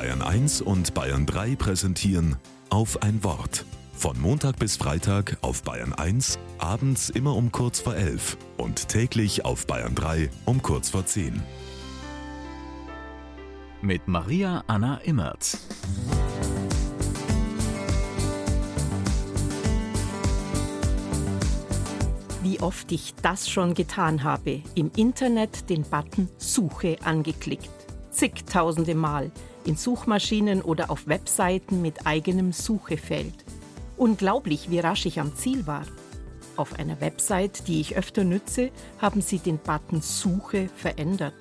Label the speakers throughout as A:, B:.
A: Bayern 1 und Bayern 3 präsentieren auf ein Wort. Von Montag bis Freitag auf Bayern 1, abends immer um kurz vor 11 und täglich auf Bayern 3 um kurz vor 10.
B: Mit Maria Anna Immert.
C: Wie oft ich das schon getan habe, im Internet den Button Suche angeklickt. Zigtausende Mal in Suchmaschinen oder auf Webseiten mit eigenem Suchefeld. Unglaublich, wie rasch ich am Ziel war. Auf einer Website, die ich öfter nütze, haben sie den Button Suche verändert.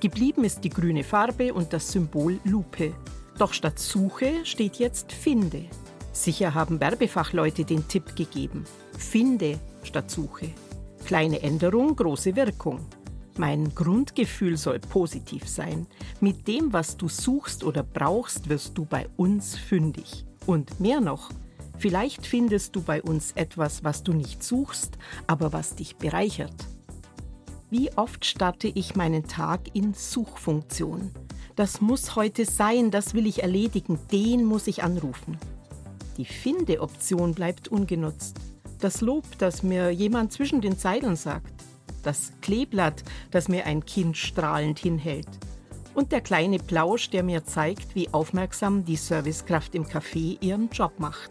C: Geblieben ist die grüne Farbe und das Symbol Lupe. Doch statt Suche steht jetzt Finde. Sicher haben Werbefachleute den Tipp gegeben. Finde statt Suche. Kleine Änderung, große Wirkung. Mein Grundgefühl soll positiv sein. Mit dem, was du suchst oder brauchst, wirst du bei uns fündig. Und mehr noch, vielleicht findest du bei uns etwas, was du nicht suchst, aber was dich bereichert. Wie oft starte ich meinen Tag in Suchfunktion? Das muss heute sein, das will ich erledigen, den muss ich anrufen. Die Finde-Option bleibt ungenutzt. Das Lob, das mir jemand zwischen den Zeilen sagt das Kleeblatt, das mir ein Kind strahlend hinhält. Und der kleine Plausch, der mir zeigt, wie aufmerksam die Servicekraft im Café ihren Job macht.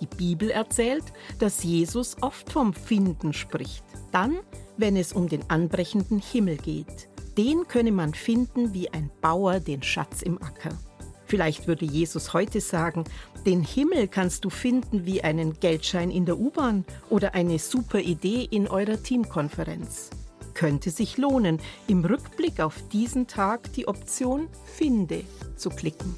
C: Die Bibel erzählt, dass Jesus oft vom Finden spricht. Dann, wenn es um den anbrechenden Himmel geht. Den könne man finden wie ein Bauer den Schatz im Acker. Vielleicht würde Jesus heute sagen, den Himmel kannst du finden wie einen Geldschein in der U-Bahn oder eine super Idee in eurer Teamkonferenz. Könnte sich lohnen, im Rückblick auf diesen Tag die Option Finde zu klicken.